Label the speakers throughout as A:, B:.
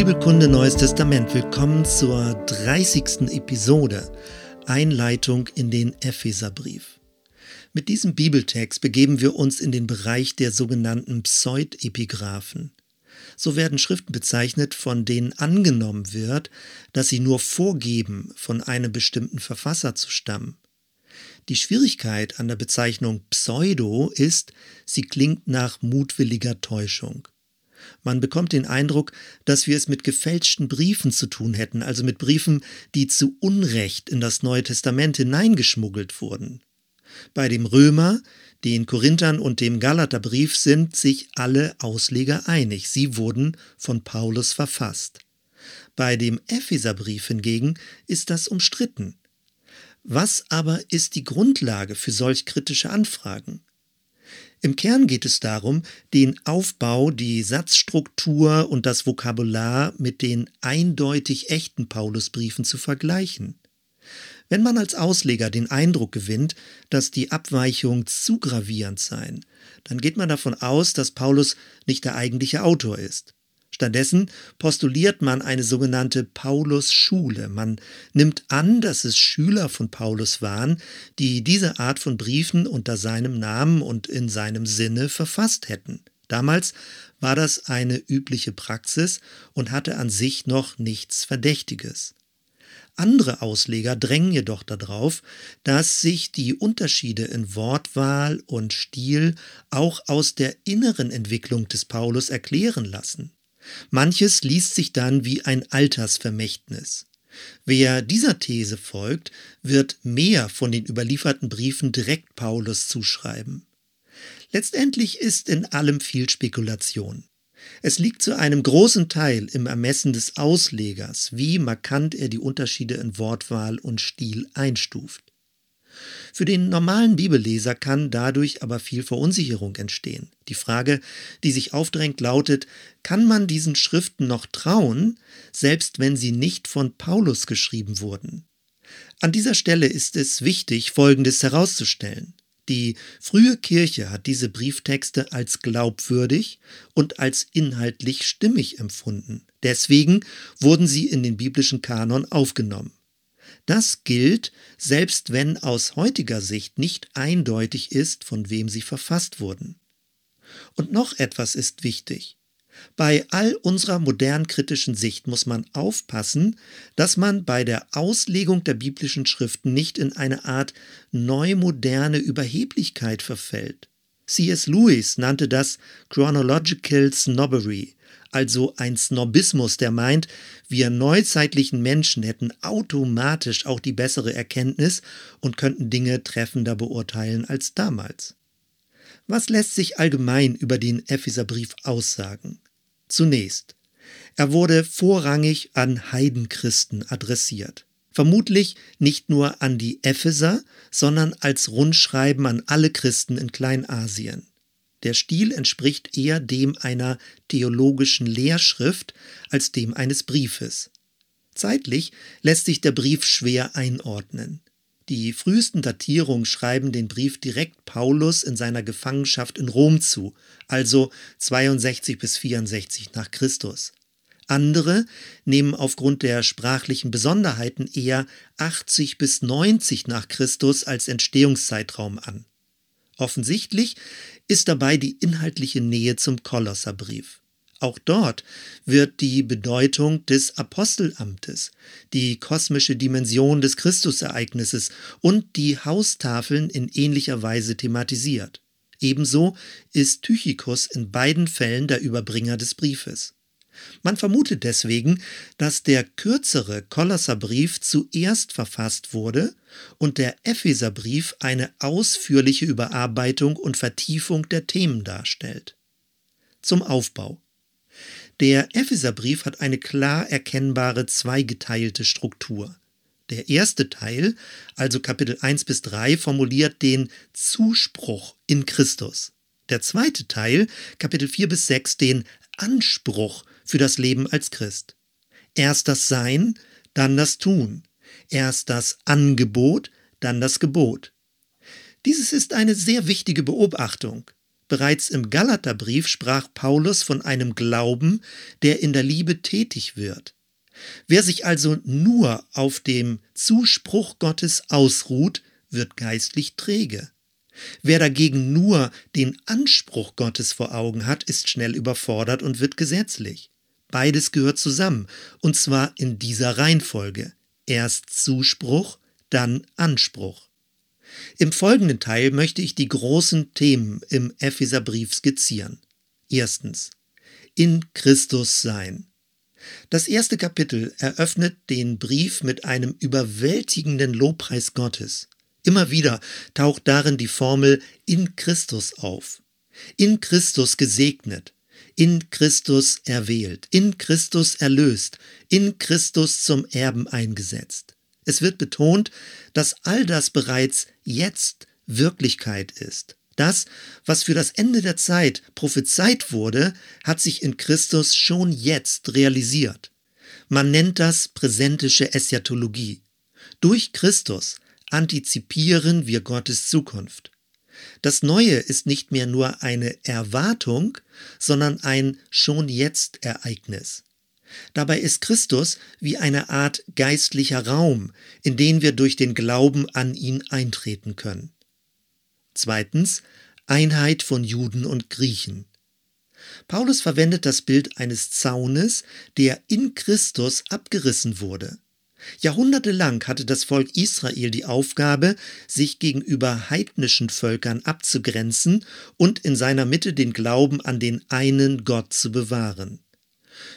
A: Bibelkunde Neues Testament. Willkommen zur 30. Episode Einleitung in den Epheserbrief. Mit diesem Bibeltext begeben wir uns in den Bereich der sogenannten Pseudepigraphen. So werden Schriften bezeichnet, von denen angenommen wird, dass sie nur vorgeben, von einem bestimmten Verfasser zu stammen. Die Schwierigkeit an der Bezeichnung Pseudo ist, sie klingt nach mutwilliger Täuschung. Man bekommt den Eindruck, dass wir es mit gefälschten Briefen zu tun hätten, also mit Briefen, die zu Unrecht in das Neue Testament hineingeschmuggelt wurden. Bei dem Römer, den Korinthern und dem Galaterbrief sind sich alle Ausleger einig, sie wurden von Paulus verfasst. Bei dem Epheserbrief hingegen ist das umstritten. Was aber ist die Grundlage für solch kritische Anfragen? Im Kern geht es darum, den Aufbau, die Satzstruktur und das Vokabular mit den eindeutig echten Paulusbriefen zu vergleichen. Wenn man als Ausleger den Eindruck gewinnt, dass die Abweichungen zu gravierend seien, dann geht man davon aus, dass Paulus nicht der eigentliche Autor ist. Stattdessen postuliert man eine sogenannte Paulus-Schule. Man nimmt an, dass es Schüler von Paulus waren, die diese Art von Briefen unter seinem Namen und in seinem Sinne verfasst hätten. Damals war das eine übliche Praxis und hatte an sich noch nichts Verdächtiges. Andere Ausleger drängen jedoch darauf, dass sich die Unterschiede in Wortwahl und Stil auch aus der inneren Entwicklung des Paulus erklären lassen. Manches liest sich dann wie ein Altersvermächtnis. Wer dieser These folgt, wird mehr von den überlieferten Briefen direkt Paulus zuschreiben. Letztendlich ist in allem viel Spekulation. Es liegt zu einem großen Teil im Ermessen des Auslegers, wie markant er die Unterschiede in Wortwahl und Stil einstuft. Für den normalen Bibelleser kann dadurch aber viel Verunsicherung entstehen. Die Frage, die sich aufdrängt, lautet, kann man diesen Schriften noch trauen, selbst wenn sie nicht von Paulus geschrieben wurden? An dieser Stelle ist es wichtig, Folgendes herauszustellen. Die frühe Kirche hat diese Brieftexte als glaubwürdig und als inhaltlich stimmig empfunden. Deswegen wurden sie in den biblischen Kanon aufgenommen. Das gilt, selbst wenn aus heutiger Sicht nicht eindeutig ist, von wem sie verfasst wurden. Und noch etwas ist wichtig. Bei all unserer modern kritischen Sicht muss man aufpassen, dass man bei der Auslegung der biblischen Schriften nicht in eine Art neumoderne Überheblichkeit verfällt. C.S. Lewis nannte das Chronological Snobbery, also ein Snobismus, der meint, wir neuzeitlichen Menschen hätten automatisch auch die bessere Erkenntnis und könnten Dinge treffender beurteilen als damals. Was lässt sich allgemein über den Epheserbrief aussagen? Zunächst, er wurde vorrangig an Heidenchristen adressiert. Vermutlich nicht nur an die Epheser, sondern als Rundschreiben an alle Christen in Kleinasien. Der Stil entspricht eher dem einer theologischen Lehrschrift als dem eines Briefes. Zeitlich lässt sich der Brief schwer einordnen. Die frühesten Datierungen schreiben den Brief direkt Paulus in seiner Gefangenschaft in Rom zu, also 62 bis 64 nach Christus. Andere nehmen aufgrund der sprachlichen Besonderheiten eher 80 bis 90 nach Christus als Entstehungszeitraum an. Offensichtlich ist dabei die inhaltliche Nähe zum Kolosserbrief. Auch dort wird die Bedeutung des Apostelamtes, die kosmische Dimension des Christusereignisses und die Haustafeln in ähnlicher Weise thematisiert. Ebenso ist Tychikus in beiden Fällen der Überbringer des Briefes. Man vermutet deswegen, dass der kürzere Kolosserbrief zuerst verfasst wurde und der Epheserbrief eine ausführliche Überarbeitung und Vertiefung der Themen darstellt. Zum Aufbau. Der Epheserbrief hat eine klar erkennbare zweigeteilte Struktur. Der erste Teil, also Kapitel 1 bis 3, formuliert den Zuspruch in Christus. Der zweite Teil, Kapitel 4 bis 6, den Anspruch für das Leben als Christ. Erst das Sein, dann das Tun. Erst das Angebot, dann das Gebot. Dieses ist eine sehr wichtige Beobachtung. Bereits im Galaterbrief sprach Paulus von einem Glauben, der in der Liebe tätig wird. Wer sich also nur auf dem Zuspruch Gottes ausruht, wird geistlich träge. Wer dagegen nur den Anspruch Gottes vor Augen hat, ist schnell überfordert und wird gesetzlich. Beides gehört zusammen, und zwar in dieser Reihenfolge. Erst Zuspruch, dann Anspruch. Im folgenden Teil möchte ich die großen Themen im Epheserbrief skizzieren. Erstens. In Christus sein. Das erste Kapitel eröffnet den Brief mit einem überwältigenden Lobpreis Gottes. Immer wieder taucht darin die Formel in Christus auf. In Christus gesegnet, in Christus erwählt, in Christus erlöst, in Christus zum Erben eingesetzt. Es wird betont, dass all das bereits jetzt Wirklichkeit ist. Das, was für das Ende der Zeit prophezeit wurde, hat sich in Christus schon jetzt realisiert. Man nennt das präsentische Eschatologie. Durch Christus antizipieren wir Gottes Zukunft. Das Neue ist nicht mehr nur eine Erwartung, sondern ein schon jetzt Ereignis. Dabei ist Christus wie eine Art geistlicher Raum, in den wir durch den Glauben an ihn eintreten können. Zweitens Einheit von Juden und Griechen. Paulus verwendet das Bild eines Zaunes, der in Christus abgerissen wurde. Jahrhundertelang hatte das Volk Israel die Aufgabe, sich gegenüber heidnischen Völkern abzugrenzen und in seiner Mitte den Glauben an den einen Gott zu bewahren.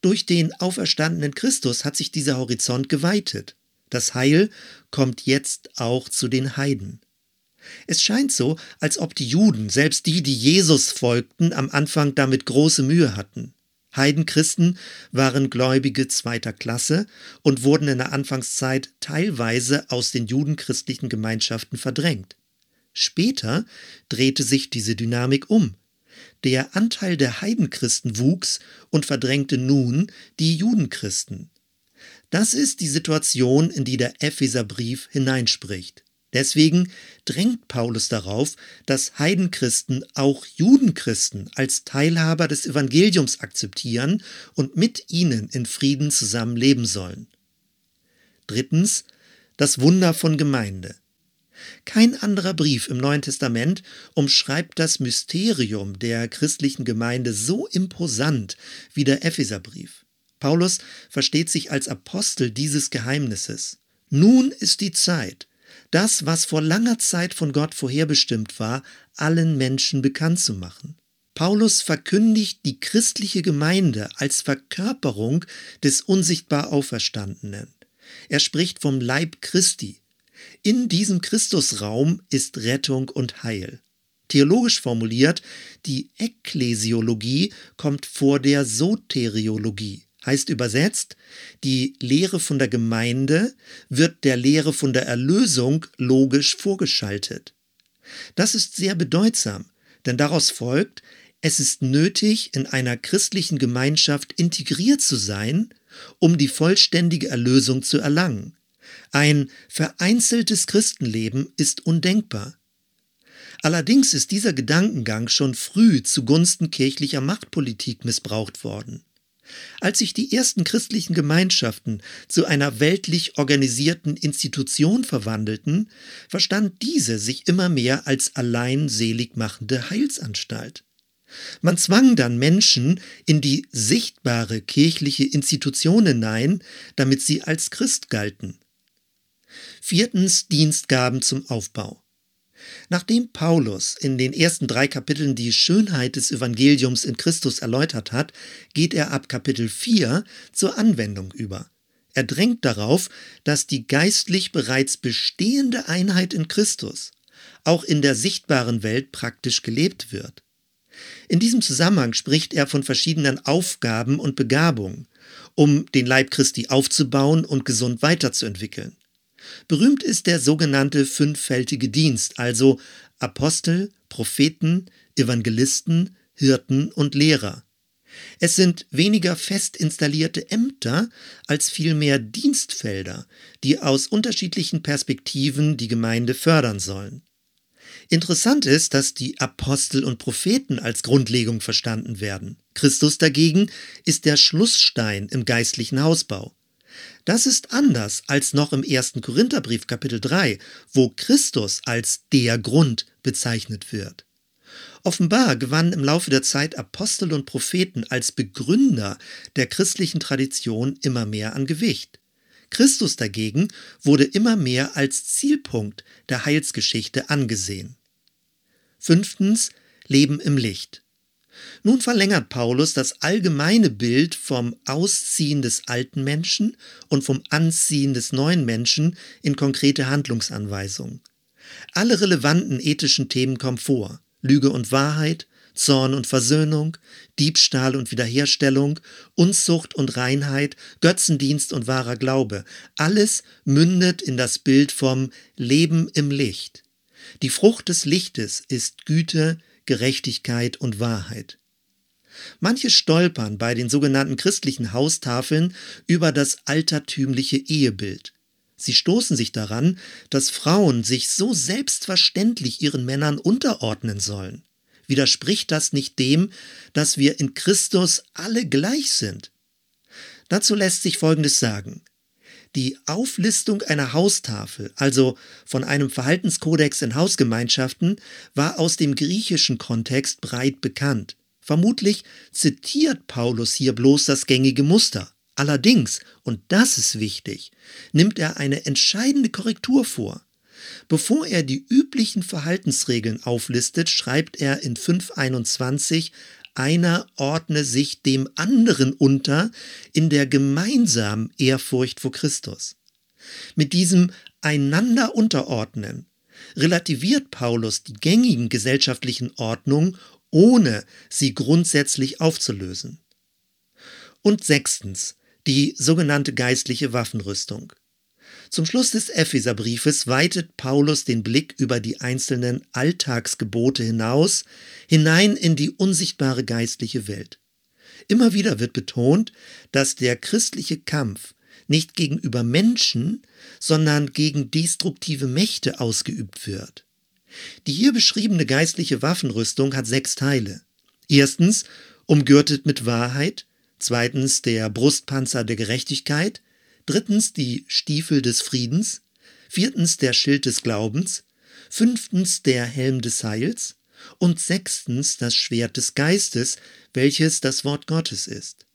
A: Durch den auferstandenen Christus hat sich dieser Horizont geweitet. Das Heil kommt jetzt auch zu den Heiden. Es scheint so, als ob die Juden, selbst die, die Jesus folgten, am Anfang damit große Mühe hatten. Heidenchristen waren Gläubige zweiter Klasse und wurden in der Anfangszeit teilweise aus den judenchristlichen Gemeinschaften verdrängt. Später drehte sich diese Dynamik um. Der Anteil der Heidenchristen wuchs und verdrängte nun die Judenchristen. Das ist die Situation, in die der Epheserbrief hineinspricht. Deswegen drängt Paulus darauf, dass Heidenchristen auch Judenchristen als Teilhaber des Evangeliums akzeptieren und mit ihnen in Frieden zusammenleben sollen. Drittens, das Wunder von Gemeinde. Kein anderer Brief im Neuen Testament umschreibt das Mysterium der christlichen Gemeinde so imposant wie der Epheserbrief. Paulus versteht sich als Apostel dieses Geheimnisses. Nun ist die Zeit, das, was vor langer Zeit von Gott vorherbestimmt war, allen Menschen bekannt zu machen. Paulus verkündigt die christliche Gemeinde als Verkörperung des unsichtbar Auferstandenen. Er spricht vom Leib Christi. In diesem Christusraum ist Rettung und Heil. Theologisch formuliert, die Ekklesiologie kommt vor der Soteriologie heißt übersetzt, die Lehre von der Gemeinde wird der Lehre von der Erlösung logisch vorgeschaltet. Das ist sehr bedeutsam, denn daraus folgt, es ist nötig, in einer christlichen Gemeinschaft integriert zu sein, um die vollständige Erlösung zu erlangen. Ein vereinzeltes Christenleben ist undenkbar. Allerdings ist dieser Gedankengang schon früh zugunsten kirchlicher Machtpolitik missbraucht worden. Als sich die ersten christlichen Gemeinschaften zu einer weltlich organisierten Institution verwandelten, verstand diese sich immer mehr als allein selig machende Heilsanstalt. Man zwang dann Menschen in die sichtbare kirchliche Institution hinein, damit sie als Christ galten. Viertens Dienstgaben zum Aufbau. Nachdem Paulus in den ersten drei Kapiteln die Schönheit des Evangeliums in Christus erläutert hat, geht er ab Kapitel 4 zur Anwendung über. Er drängt darauf, dass die geistlich bereits bestehende Einheit in Christus auch in der sichtbaren Welt praktisch gelebt wird. In diesem Zusammenhang spricht er von verschiedenen Aufgaben und Begabungen, um den Leib Christi aufzubauen und gesund weiterzuentwickeln. Berühmt ist der sogenannte fünffältige Dienst, also Apostel, Propheten, Evangelisten, Hirten und Lehrer. Es sind weniger fest installierte Ämter als vielmehr Dienstfelder, die aus unterschiedlichen Perspektiven die Gemeinde fördern sollen. Interessant ist, dass die Apostel und Propheten als Grundlegung verstanden werden. Christus dagegen ist der Schlussstein im geistlichen Hausbau. Das ist anders als noch im ersten Korintherbrief Kapitel 3, wo Christus als der Grund bezeichnet wird. Offenbar gewannen im Laufe der Zeit Apostel und Propheten als Begründer der christlichen Tradition immer mehr an Gewicht. Christus dagegen wurde immer mehr als Zielpunkt der Heilsgeschichte angesehen. Fünftens Leben im Licht. Nun verlängert Paulus das allgemeine Bild vom Ausziehen des alten Menschen und vom Anziehen des neuen Menschen in konkrete Handlungsanweisungen. Alle relevanten ethischen Themen kommen vor. Lüge und Wahrheit, Zorn und Versöhnung, Diebstahl und Wiederherstellung, Unzucht und Reinheit, Götzendienst und wahrer Glaube. Alles mündet in das Bild vom Leben im Licht. Die Frucht des Lichtes ist Güte, Gerechtigkeit und Wahrheit. Manche stolpern bei den sogenannten christlichen Haustafeln über das altertümliche Ehebild. Sie stoßen sich daran, dass Frauen sich so selbstverständlich ihren Männern unterordnen sollen. Widerspricht das nicht dem, dass wir in Christus alle gleich sind? Dazu lässt sich Folgendes sagen. Die Auflistung einer Haustafel, also von einem Verhaltenskodex in Hausgemeinschaften, war aus dem griechischen Kontext breit bekannt. Vermutlich zitiert Paulus hier bloß das gängige Muster. Allerdings, und das ist wichtig, nimmt er eine entscheidende Korrektur vor. Bevor er die üblichen Verhaltensregeln auflistet, schreibt er in 521 einer ordne sich dem anderen unter in der gemeinsamen Ehrfurcht vor Christus. Mit diesem einander unterordnen relativiert Paulus die gängigen gesellschaftlichen Ordnungen, ohne sie grundsätzlich aufzulösen. Und sechstens, die sogenannte geistliche Waffenrüstung. Zum Schluss des Epheserbriefes weitet Paulus den Blick über die einzelnen Alltagsgebote hinaus, hinein in die unsichtbare geistliche Welt. Immer wieder wird betont, dass der christliche Kampf nicht gegenüber Menschen, sondern gegen destruktive Mächte ausgeübt wird. Die hier beschriebene geistliche Waffenrüstung hat sechs Teile. Erstens umgürtet mit Wahrheit, zweitens der Brustpanzer der Gerechtigkeit, drittens die Stiefel des Friedens, viertens der Schild des Glaubens, fünftens der Helm des Heils und sechstens das Schwert des Geistes, welches das Wort Gottes ist.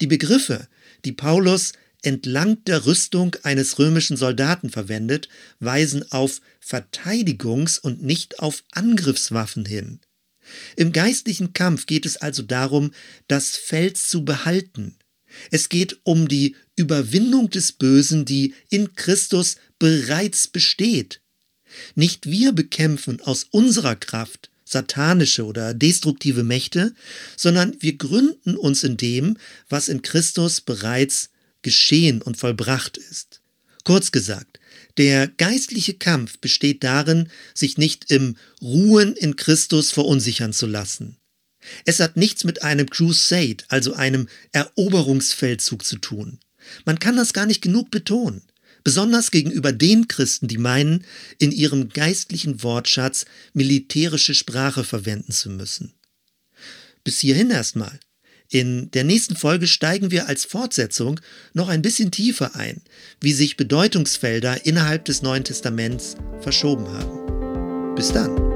A: Die Begriffe, die Paulus entlang der Rüstung eines römischen Soldaten verwendet, weisen auf Verteidigungs- und nicht auf Angriffswaffen hin. Im geistlichen Kampf geht es also darum, das Feld zu behalten, es geht um die Überwindung des Bösen, die in Christus bereits besteht. Nicht wir bekämpfen aus unserer Kraft satanische oder destruktive Mächte, sondern wir gründen uns in dem, was in Christus bereits geschehen und vollbracht ist. Kurz gesagt, der geistliche Kampf besteht darin, sich nicht im Ruhen in Christus verunsichern zu lassen. Es hat nichts mit einem Crusade, also einem Eroberungsfeldzug zu tun. Man kann das gar nicht genug betonen, besonders gegenüber den Christen, die meinen, in ihrem geistlichen Wortschatz militärische Sprache verwenden zu müssen. Bis hierhin erstmal. In der nächsten Folge steigen wir als Fortsetzung noch ein bisschen tiefer ein, wie sich Bedeutungsfelder innerhalb des Neuen Testaments verschoben haben. Bis dann.